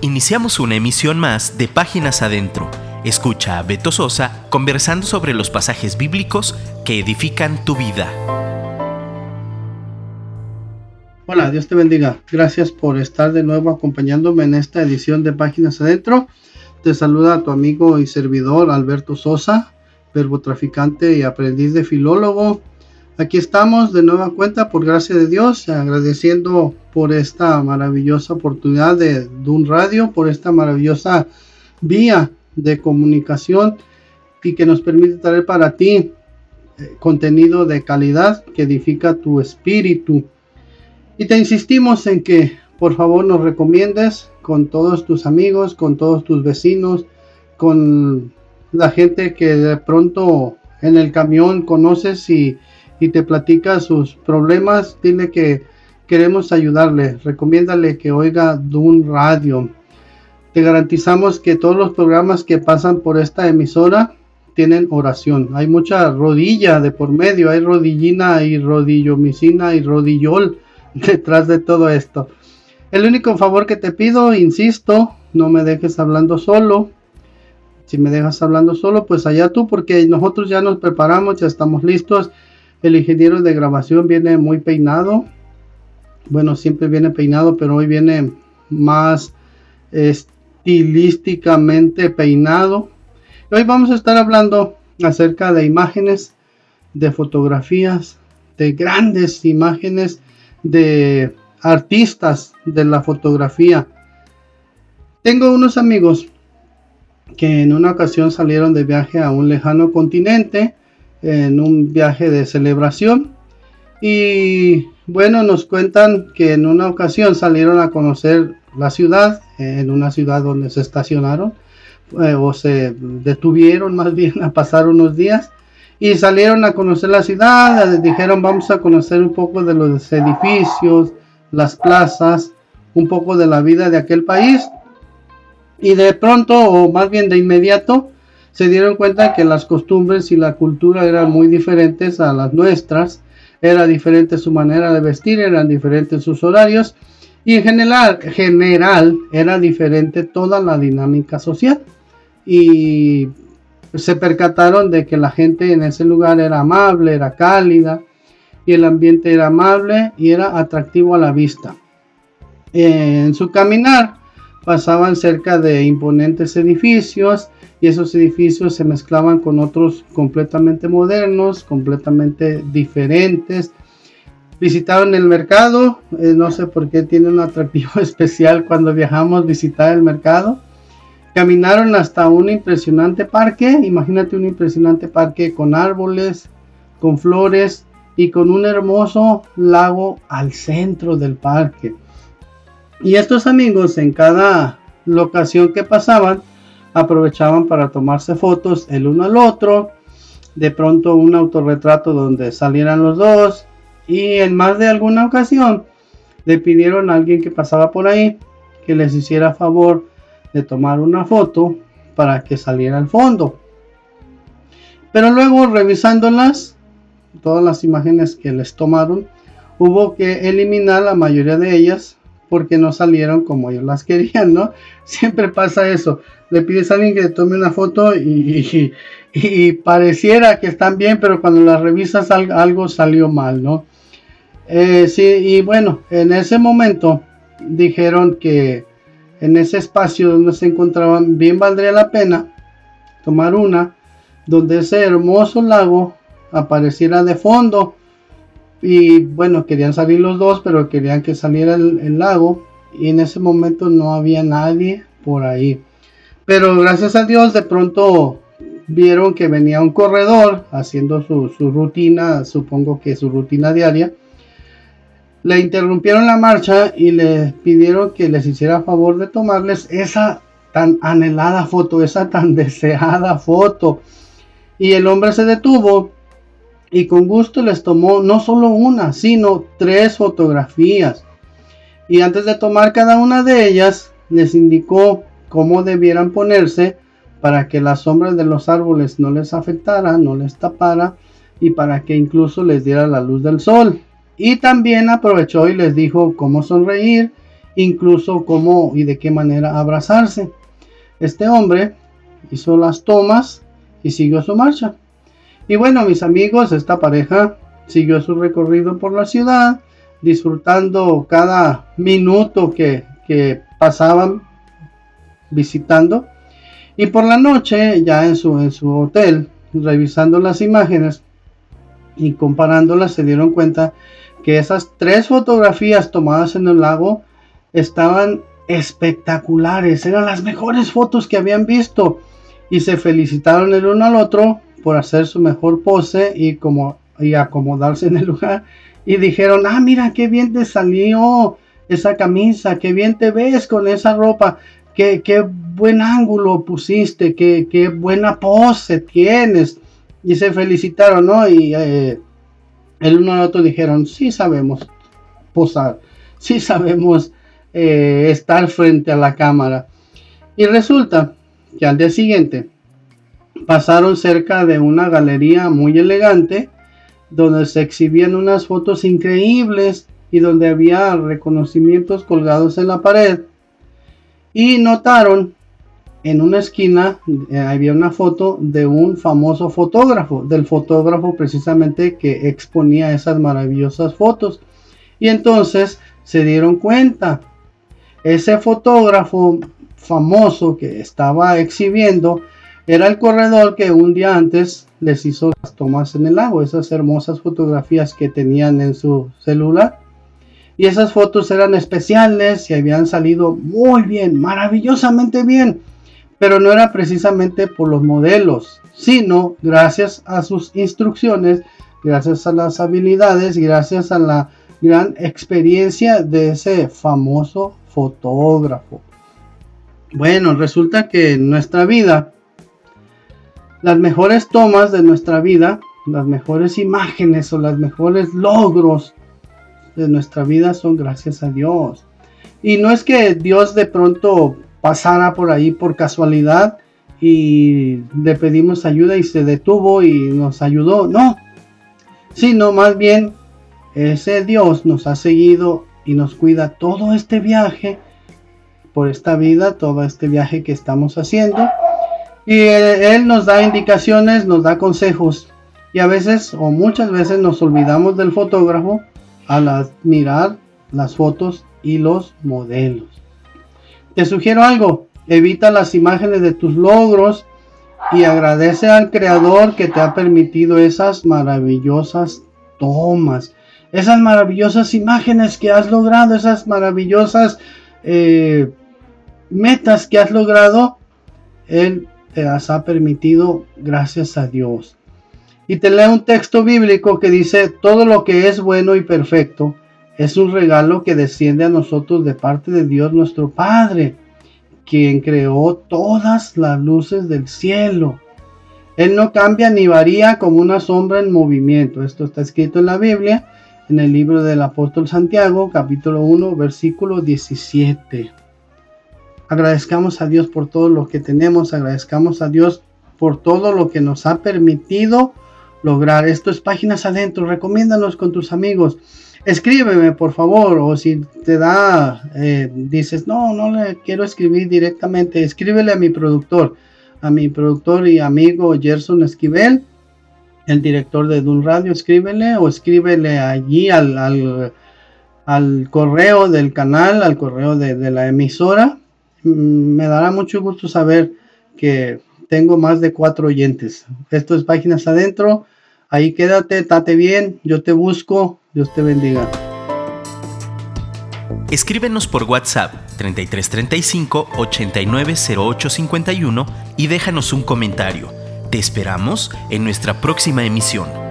Iniciamos una emisión más de Páginas Adentro. Escucha a Beto Sosa conversando sobre los pasajes bíblicos que edifican tu vida. Hola, Dios te bendiga. Gracias por estar de nuevo acompañándome en esta edición de Páginas Adentro. Te saluda tu amigo y servidor Alberto Sosa, verbo traficante y aprendiz de filólogo. Aquí estamos de nueva cuenta por gracia de Dios, agradeciendo por esta maravillosa oportunidad de un Radio, por esta maravillosa vía de comunicación y que nos permite traer para ti eh, contenido de calidad que edifica tu espíritu. Y te insistimos en que por favor nos recomiendes con todos tus amigos, con todos tus vecinos, con la gente que de pronto en el camión conoces y y te platica sus problemas, dile que queremos ayudarle. Recomiéndale que oiga Dun Radio. Te garantizamos que todos los programas que pasan por esta emisora tienen oración. Hay mucha rodilla de por medio, hay rodillina y rodillomicina y rodillol detrás de todo esto. El único favor que te pido, insisto, no me dejes hablando solo. Si me dejas hablando solo, pues allá tú, porque nosotros ya nos preparamos, ya estamos listos el ingeniero de grabación viene muy peinado. Bueno, siempre viene peinado, pero hoy viene más estilísticamente peinado. Hoy vamos a estar hablando acerca de imágenes, de fotografías, de grandes imágenes de artistas de la fotografía. Tengo unos amigos que en una ocasión salieron de viaje a un lejano continente en un viaje de celebración. Y bueno, nos cuentan que en una ocasión salieron a conocer la ciudad, en una ciudad donde se estacionaron eh, o se detuvieron más bien a pasar unos días y salieron a conocer la ciudad, dijeron vamos a conocer un poco de los edificios, las plazas, un poco de la vida de aquel país y de pronto o más bien de inmediato se dieron cuenta que las costumbres y la cultura eran muy diferentes a las nuestras, era diferente su manera de vestir, eran diferentes sus horarios y en general, general era diferente toda la dinámica social. Y se percataron de que la gente en ese lugar era amable, era cálida y el ambiente era amable y era atractivo a la vista. En su caminar pasaban cerca de imponentes edificios y esos edificios se mezclaban con otros completamente modernos, completamente diferentes. Visitaron el mercado, eh, no sé por qué tiene un atractivo especial cuando viajamos visitar el mercado. Caminaron hasta un impresionante parque, imagínate un impresionante parque con árboles, con flores y con un hermoso lago al centro del parque. Y estos amigos en cada locación que pasaban, aprovechaban para tomarse fotos el uno al otro, de pronto un autorretrato donde salieran los dos y en más de alguna ocasión le pidieron a alguien que pasaba por ahí que les hiciera favor de tomar una foto para que saliera al fondo. Pero luego revisándolas, todas las imágenes que les tomaron, hubo que eliminar la mayoría de ellas porque no salieron como ellos las querían, ¿no? Siempre pasa eso. Le pides a alguien que tome una foto y, pareciera que están bien, pero cuando las revisas algo salió mal, ¿no? Eh, sí, y bueno, en ese momento dijeron que en ese espacio donde se encontraban bien valdría la pena tomar una donde ese hermoso lago apareciera de fondo y bueno, querían salir los dos, pero querían que saliera el, lago. Y en ese momento no había nadie por ahí. Pero gracias a Dios de pronto vieron que venía un corredor haciendo su, su, rutina, supongo que su rutina diaria. Le interrumpieron la marcha y le pidieron que les hiciera favor de tomarles esa tan anhelada foto, esa tan deseada foto. Y el hombre se detuvo y con gusto les tomó no solo una, sino tres fotografías. Y antes de tomar cada una de ellas, les indicó cómo debieran ponerse para que las sombras de los árboles no les afectara, no les tapara y para que incluso les diera la luz del sol. Y también aprovechó y les dijo cómo sonreír incluso cómo y de qué manera abrazarse. Este hombre hizo las tomas y siguió su marcha. Y bueno, mis amigos, esta pareja siguió su recorrido por la ciudad, disfrutando cada minuto que, que pasaban visitando. Y por la noche, ya en su, en su hotel, revisando las imágenes y comparándolas, se dieron cuenta que esas tres fotografías tomadas en el lago estaban espectaculares, eran las mejores fotos que habían visto y se felicitaron el uno al otro por hacer su mejor pose y como y acomodarse en el lugar y dijeron, "Ah, mira qué bien te salió esa camisa, qué bien te ves con esa ropa, qué, qué buen ángulo pusiste, qué, qué, buena pose tienes." Y se felicitaron, ¿no? Y eh, el uno al otro dijeron, "Sí sabemos posar, sí sabemos eh, estar frente a la cámara. Y resulta que al día siguiente pasaron cerca de una galería muy elegante donde se exhibían unas fotos increíbles y donde había reconocimientos colgados en la pared. Y notaron en una esquina eh, había una foto de un famoso fotógrafo, del fotógrafo precisamente que exponía esas maravillosas fotos. Y entonces se dieron cuenta ese fotógrafo famoso que estaba exhibiendo era el corredor que un día antes les hizo las tomas en el lago, esas hermosas fotografías que tenían en su celular. Y esas fotos eran especiales y habían salido muy bien, maravillosamente bien. Pero no era precisamente por los modelos, sino gracias a sus instrucciones, gracias a las habilidades, gracias a la gran experiencia de ese famoso fotógrafo. Bueno, resulta que en nuestra vida, las mejores tomas de nuestra vida, las mejores imágenes o las mejores logros de nuestra vida son gracias a Dios. Y no es que Dios de pronto pasara por ahí por casualidad y le pedimos ayuda y se detuvo y nos ayudó. No, sino más bien ese Dios nos ha seguido y nos cuida todo este viaje, por esta vida, todo este viaje que estamos haciendo. Y Él nos da indicaciones, nos da consejos. Y a veces o muchas veces nos olvidamos del fotógrafo al mirar las fotos y los modelos. Te sugiero algo, evita las imágenes de tus logros y agradece al creador que te ha permitido esas maravillosas tomas esas maravillosas imágenes que has logrado, esas maravillosas eh, metas que has logrado, Él te ha permitido gracias a Dios. Y te leo un texto bíblico que dice, todo lo que es bueno y perfecto es un regalo que desciende a nosotros de parte de Dios nuestro Padre, quien creó todas las luces del cielo. Él no cambia ni varía como una sombra en movimiento. Esto está escrito en la Biblia en el libro del apóstol Santiago, capítulo 1, versículo 17. Agradezcamos a Dios por todo lo que tenemos, agradezcamos a Dios por todo lo que nos ha permitido lograr. Esto es páginas adentro, recomiéndanos con tus amigos. Escríbeme, por favor, o si te da, eh, dices, no, no le quiero escribir directamente, escríbele a mi productor, a mi productor y amigo Gerson Esquivel el director de Dun Radio, escríbele o escríbele allí al, al, correo del canal, al correo de, de, la emisora. Mm, me dará mucho gusto saber que tengo más de cuatro oyentes. Esto es Páginas Adentro. Ahí quédate, tate bien, yo te busco, Dios te bendiga. Escríbenos por WhatsApp 3335 890851 y déjanos un comentario. Te esperamos en nuestra próxima emisión.